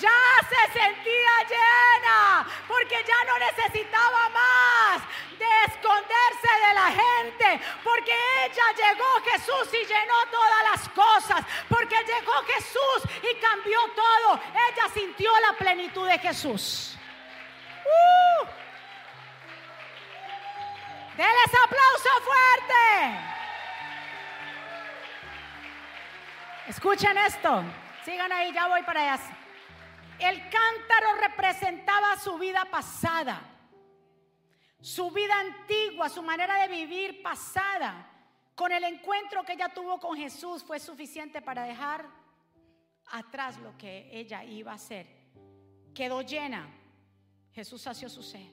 ya se sentía llena porque ya no necesitaba más de esconderse de la gente, porque ella llegó Jesús y llenó todas las cosas, porque llegó Jesús y cambió todo. Ella sintió la plenitud de Jesús. Uh. Denles aplauso fuerte. Escuchen esto. Sigan ahí, ya voy para allá. El cántaro representaba su vida pasada, su vida antigua, su manera de vivir pasada. Con el encuentro que ella tuvo con Jesús fue suficiente para dejar atrás lo que ella iba a hacer. Quedó llena. Jesús sació su sed.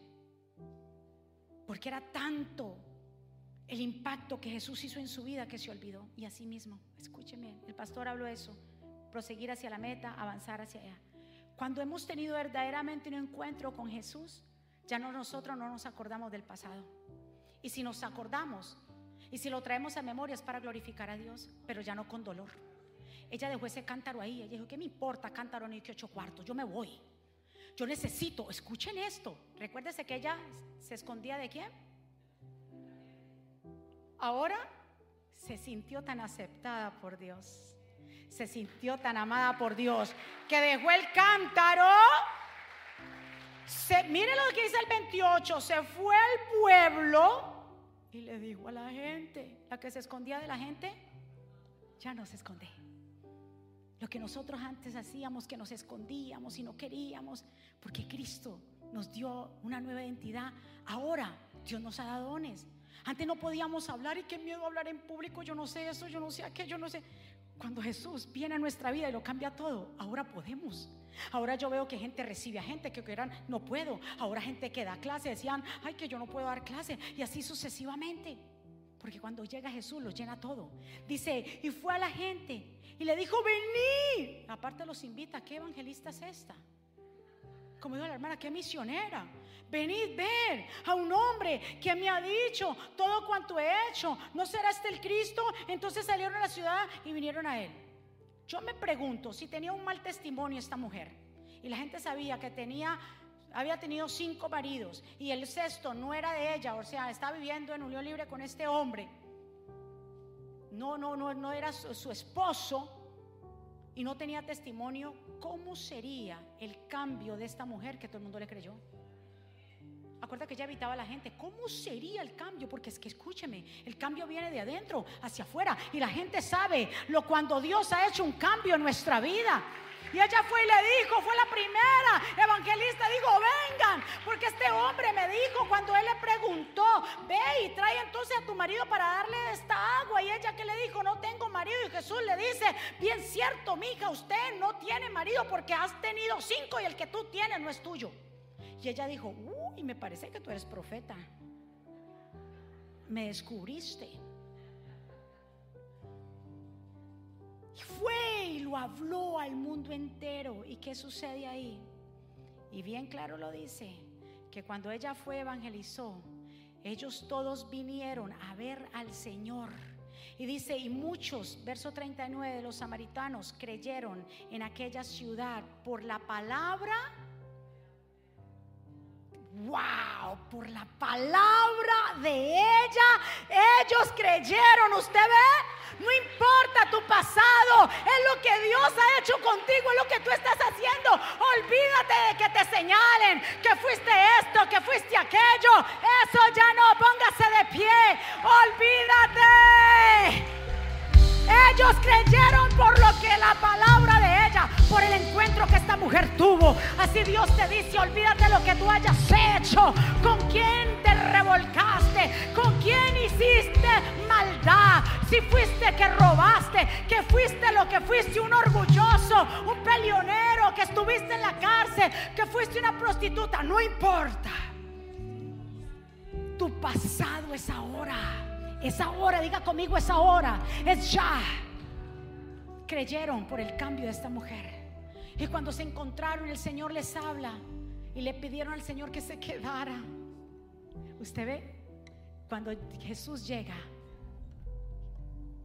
Porque era tanto el impacto que Jesús hizo en su vida que se olvidó. Y así mismo, escúcheme, el pastor habló eso, proseguir hacia la meta, avanzar hacia allá. Cuando hemos tenido verdaderamente un encuentro con Jesús, ya no nosotros no nos acordamos del pasado. Y si nos acordamos, y si lo traemos a memoria es para glorificar a Dios, pero ya no con dolor. Ella dejó ese cántaro ahí. Ella dijo, ¿qué me importa cántaro ni que ocho cuartos? Yo me voy. Yo necesito, escuchen esto. Recuérdese que ella se escondía de quién. Ahora se sintió tan aceptada por Dios. Se sintió tan amada por Dios que dejó el cántaro. Se, mire lo que dice el 28. Se fue al pueblo y le dijo a la gente, la que se escondía de la gente, ya no se esconde. Lo que nosotros antes hacíamos, que nos escondíamos y no queríamos, porque Cristo nos dio una nueva identidad. Ahora Dios nos ha dado dones. Antes no podíamos hablar y qué miedo hablar en público, yo no sé eso, yo no sé aquello, yo no sé. Cuando Jesús viene a nuestra vida y lo cambia todo, ahora podemos. Ahora yo veo que gente recibe a gente que eran no puedo. Ahora gente que da clase decían, ay, que yo no puedo dar clase. Y así sucesivamente. Porque cuando llega Jesús lo llena todo. Dice, y fue a la gente y le dijo, vení. Aparte los invita, ¿qué evangelista es esta? Como dijo la hermana, qué misionera. Venid ver a un hombre que me ha dicho todo cuanto he hecho. ¿No será este el Cristo? Entonces salieron a la ciudad y vinieron a él. Yo me pregunto si tenía un mal testimonio esta mujer y la gente sabía que tenía había tenido cinco maridos y el sexto no era de ella, o sea, estaba viviendo en unión libre con este hombre. No, no, no, no era su, esposo y no tenía testimonio. ¿Cómo sería el cambio de esta mujer que todo el mundo le creyó? Acuerda que ella evitaba a la gente. ¿Cómo sería el cambio? Porque es que escúcheme, el cambio viene de adentro hacia afuera y la gente sabe lo cuando Dios ha hecho un cambio en nuestra vida. Y ella fue y le dijo, fue la primera evangelista, dijo, vengan, porque este hombre me dijo cuando él le preguntó, ve y trae entonces a tu marido para darle esta agua. Y ella que le dijo, no tengo marido. Y Jesús le dice, bien cierto, mija, usted no tiene marido porque has tenido cinco y el que tú tienes no es tuyo. Y ella dijo, uy, me parece que tú eres profeta. Me descubriste. Y fue y lo habló al mundo entero. ¿Y qué sucede ahí? Y bien claro lo dice, que cuando ella fue evangelizó, ellos todos vinieron a ver al Señor. Y dice, y muchos, verso 39 de los samaritanos, creyeron en aquella ciudad por la palabra wow, por la palabra de ella, ellos creyeron, ¿usted ve? No importa tu pasado, es lo que Dios ha hecho contigo, es lo que tú estás haciendo. Olvídate de que te señalen que fuiste esto, que fuiste aquello. Eso ya no, póngase de pie. Olvídate. Ellos creyeron por lo que la palabra de ella, por el encuentro que esta mujer tuvo. Así Dios te dice, olvídate lo que tú hayas hecho, con quién te revolcaste, con quién hiciste maldad. Si fuiste que robaste, que fuiste lo que fuiste, un orgulloso, un peleonero, que estuviste en la cárcel, que fuiste una prostituta, no importa. Tu pasado es ahora. Es ahora, diga conmigo, es ahora, es ya. Creyeron por el cambio de esta mujer. Y cuando se encontraron, el Señor les habla y le pidieron al Señor que se quedara. Usted ve, cuando Jesús llega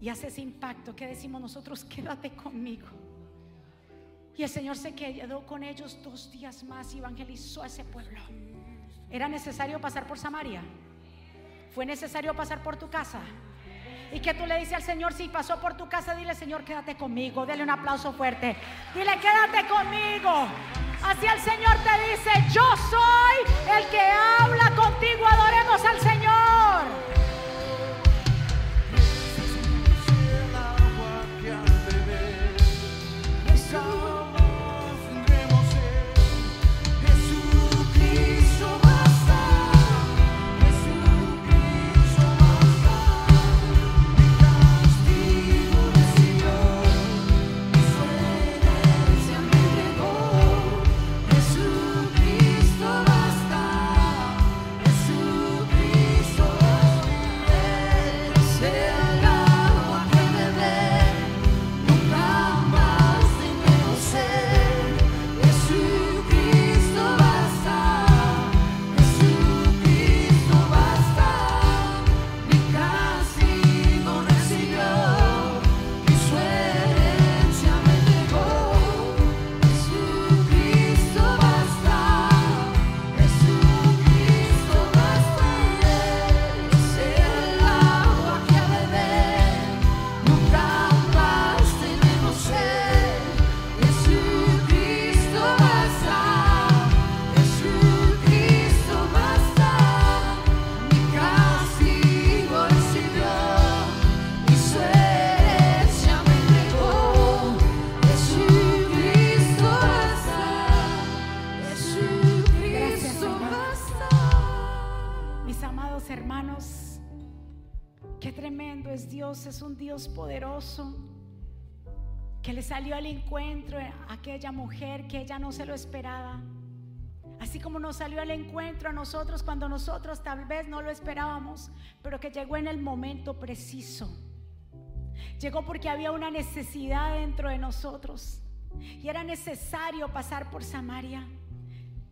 y hace ese impacto, ¿qué decimos nosotros? Quédate conmigo. Y el Señor se quedó con ellos dos días más y evangelizó a ese pueblo. ¿Era necesario pasar por Samaria? Fue necesario pasar por tu casa. Y que tú le dices al Señor, si pasó por tu casa, dile, Señor, quédate conmigo. Dale un aplauso fuerte. Dile, quédate conmigo. Así el Señor te dice, yo soy el que habla contigo. Adoremos al Señor. Salió al encuentro aquella mujer que ella no se lo esperaba. Así como nos salió al encuentro a nosotros cuando nosotros tal vez no lo esperábamos, pero que llegó en el momento preciso. Llegó porque había una necesidad dentro de nosotros y era necesario pasar por Samaria.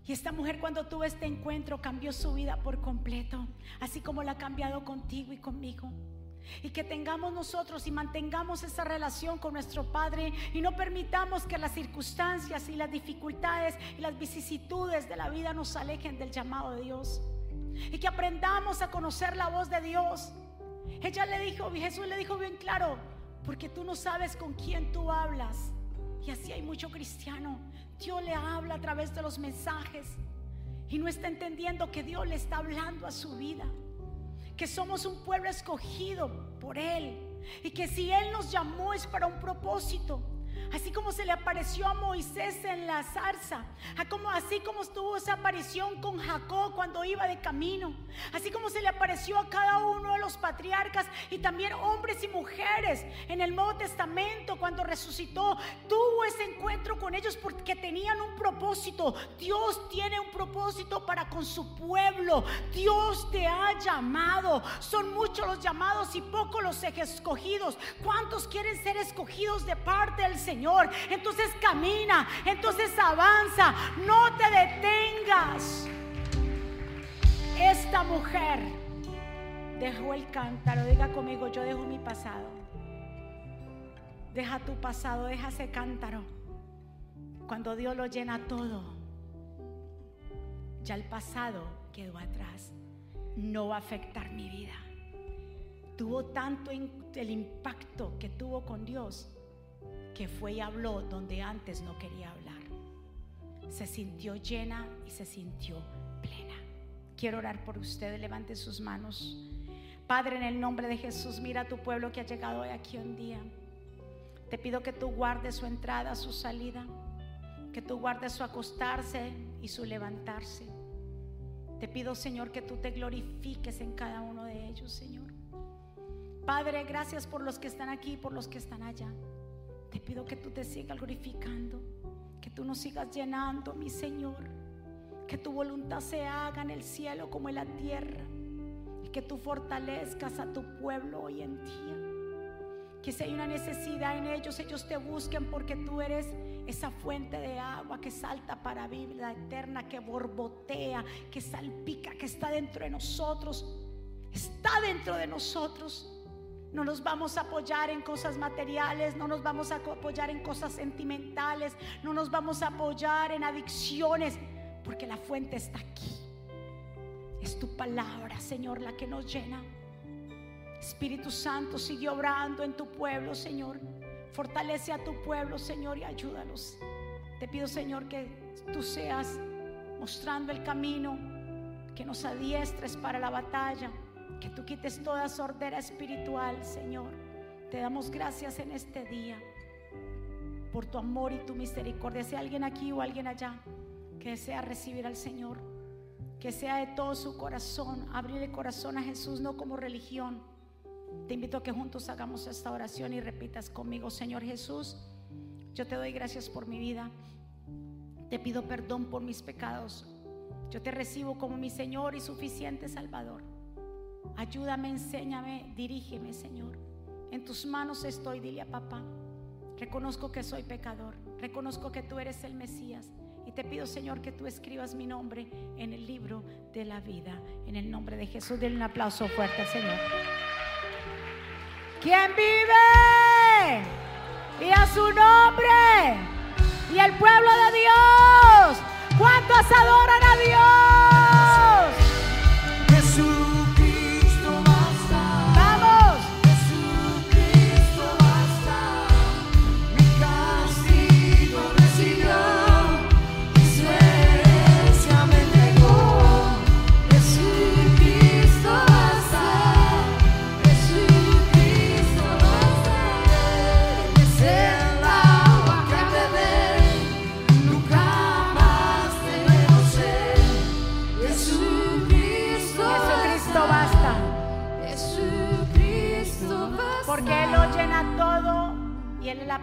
Y esta mujer cuando tuvo este encuentro cambió su vida por completo, así como la ha cambiado contigo y conmigo. Y que tengamos nosotros y mantengamos esa relación con nuestro Padre y no permitamos que las circunstancias y las dificultades y las vicisitudes de la vida nos alejen del llamado de Dios. Y que aprendamos a conocer la voz de Dios. Ella le dijo, Jesús le dijo bien claro, porque tú no sabes con quién tú hablas. Y así hay mucho cristiano. Dios le habla a través de los mensajes y no está entendiendo que Dios le está hablando a su vida. Que somos un pueblo escogido por Él. Y que si Él nos llamó es para un propósito. Así como se le apareció a Moisés en la zarza, así como estuvo esa aparición con Jacob cuando iba de camino, así como se le apareció a cada uno de los patriarcas y también hombres y mujeres en el Nuevo Testamento cuando resucitó, tuvo ese encuentro con ellos porque tenían un propósito. Dios tiene un propósito para con su pueblo. Dios te ha llamado. Son muchos los llamados y pocos los escogidos. ¿Cuántos quieren ser escogidos de parte del Señor? Señor. Entonces camina, entonces avanza, no te detengas. Esta mujer dejó el cántaro, diga conmigo, yo dejo mi pasado. Deja tu pasado, deja ese cántaro. Cuando Dios lo llena todo, ya el pasado quedó atrás. No va a afectar mi vida. Tuvo tanto el impacto que tuvo con Dios que fue y habló donde antes no quería hablar. Se sintió llena y se sintió plena. Quiero orar por ustedes, levante sus manos. Padre, en el nombre de Jesús, mira a tu pueblo que ha llegado hoy aquí un día. Te pido que tú guardes su entrada, su salida, que tú guardes su acostarse y su levantarse. Te pido, Señor, que tú te glorifiques en cada uno de ellos, Señor. Padre, gracias por los que están aquí y por los que están allá. Te pido que tú te sigas glorificando, que tú nos sigas llenando, mi Señor. Que tu voluntad se haga en el cielo como en la tierra. Y que tú fortalezcas a tu pueblo hoy en día. Que si hay una necesidad en ellos, ellos te busquen porque tú eres esa fuente de agua que salta para vida eterna, que borbotea, que salpica, que está dentro de nosotros. Está dentro de nosotros. No nos vamos a apoyar en cosas materiales, no nos vamos a apoyar en cosas sentimentales, no nos vamos a apoyar en adicciones, porque la fuente está aquí. Es tu palabra, Señor, la que nos llena. Espíritu Santo, sigue obrando en tu pueblo, Señor. Fortalece a tu pueblo, Señor, y ayúdalos. Te pido, Señor, que tú seas mostrando el camino, que nos adiestres para la batalla que tú quites toda sordera espiritual, Señor. Te damos gracias en este día por tu amor y tu misericordia. Si alguien aquí o alguien allá que desea recibir al Señor, que sea de todo su corazón, abrir el corazón a Jesús, no como religión. Te invito a que juntos hagamos esta oración y repitas conmigo, Señor Jesús, yo te doy gracias por mi vida. Te pido perdón por mis pecados. Yo te recibo como mi Señor y suficiente Salvador. Ayúdame, enséñame, dirígeme, Señor. En tus manos estoy, dile a papá. Reconozco que soy pecador. Reconozco que tú eres el Mesías. Y te pido, Señor, que tú escribas mi nombre en el libro de la vida. En el nombre de Jesús, denle un aplauso fuerte al Señor. ¿Quién vive? Y a su nombre. Y el pueblo de Dios. ¿Cuántos adoran a Dios?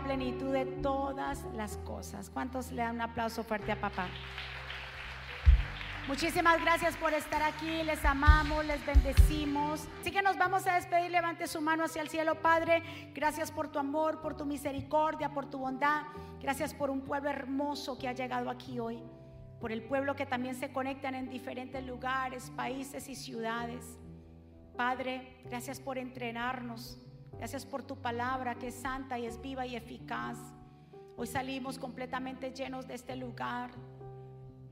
Plenitud de todas las cosas. ¿Cuántos le dan un aplauso fuerte a papá? Muchísimas gracias por estar aquí, les amamos, les bendecimos. Así que nos vamos a despedir, levante su mano hacia el cielo, Padre. Gracias por tu amor, por tu misericordia, por tu bondad. Gracias por un pueblo hermoso que ha llegado aquí hoy. Por el pueblo que también se conectan en diferentes lugares, países y ciudades. Padre, gracias por entrenarnos. Gracias por tu palabra que es santa y es viva y eficaz. Hoy salimos completamente llenos de este lugar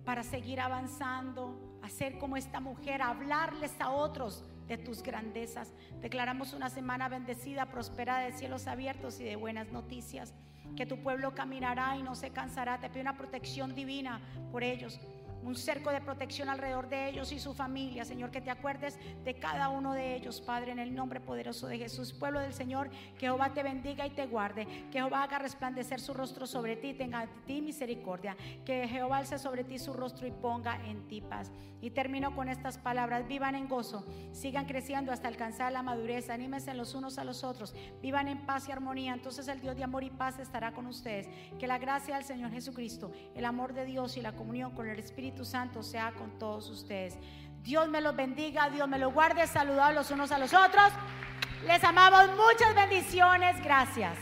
para seguir avanzando, a ser como esta mujer, hablarles a otros de tus grandezas. Declaramos una semana bendecida, prosperada de cielos abiertos y de buenas noticias. Que tu pueblo caminará y no se cansará. Te pido una protección divina por ellos un cerco de protección alrededor de ellos y su familia. Señor, que te acuerdes de cada uno de ellos, Padre, en el nombre poderoso de Jesús. Pueblo del Señor, que Jehová te bendiga y te guarde. Que Jehová haga resplandecer su rostro sobre ti, tenga de ti misericordia. Que Jehová alce sobre ti su rostro y ponga en ti paz. Y termino con estas palabras. Vivan en gozo, sigan creciendo hasta alcanzar la madurez. Anímense los unos a los otros. Vivan en paz y armonía. Entonces el Dios de amor y paz estará con ustedes. Que la gracia del Señor Jesucristo, el amor de Dios y la comunión con el Espíritu Santo sea con todos ustedes. Dios me los bendiga, Dios me los guarde, saludados los unos a los otros. Les amamos, muchas bendiciones, gracias.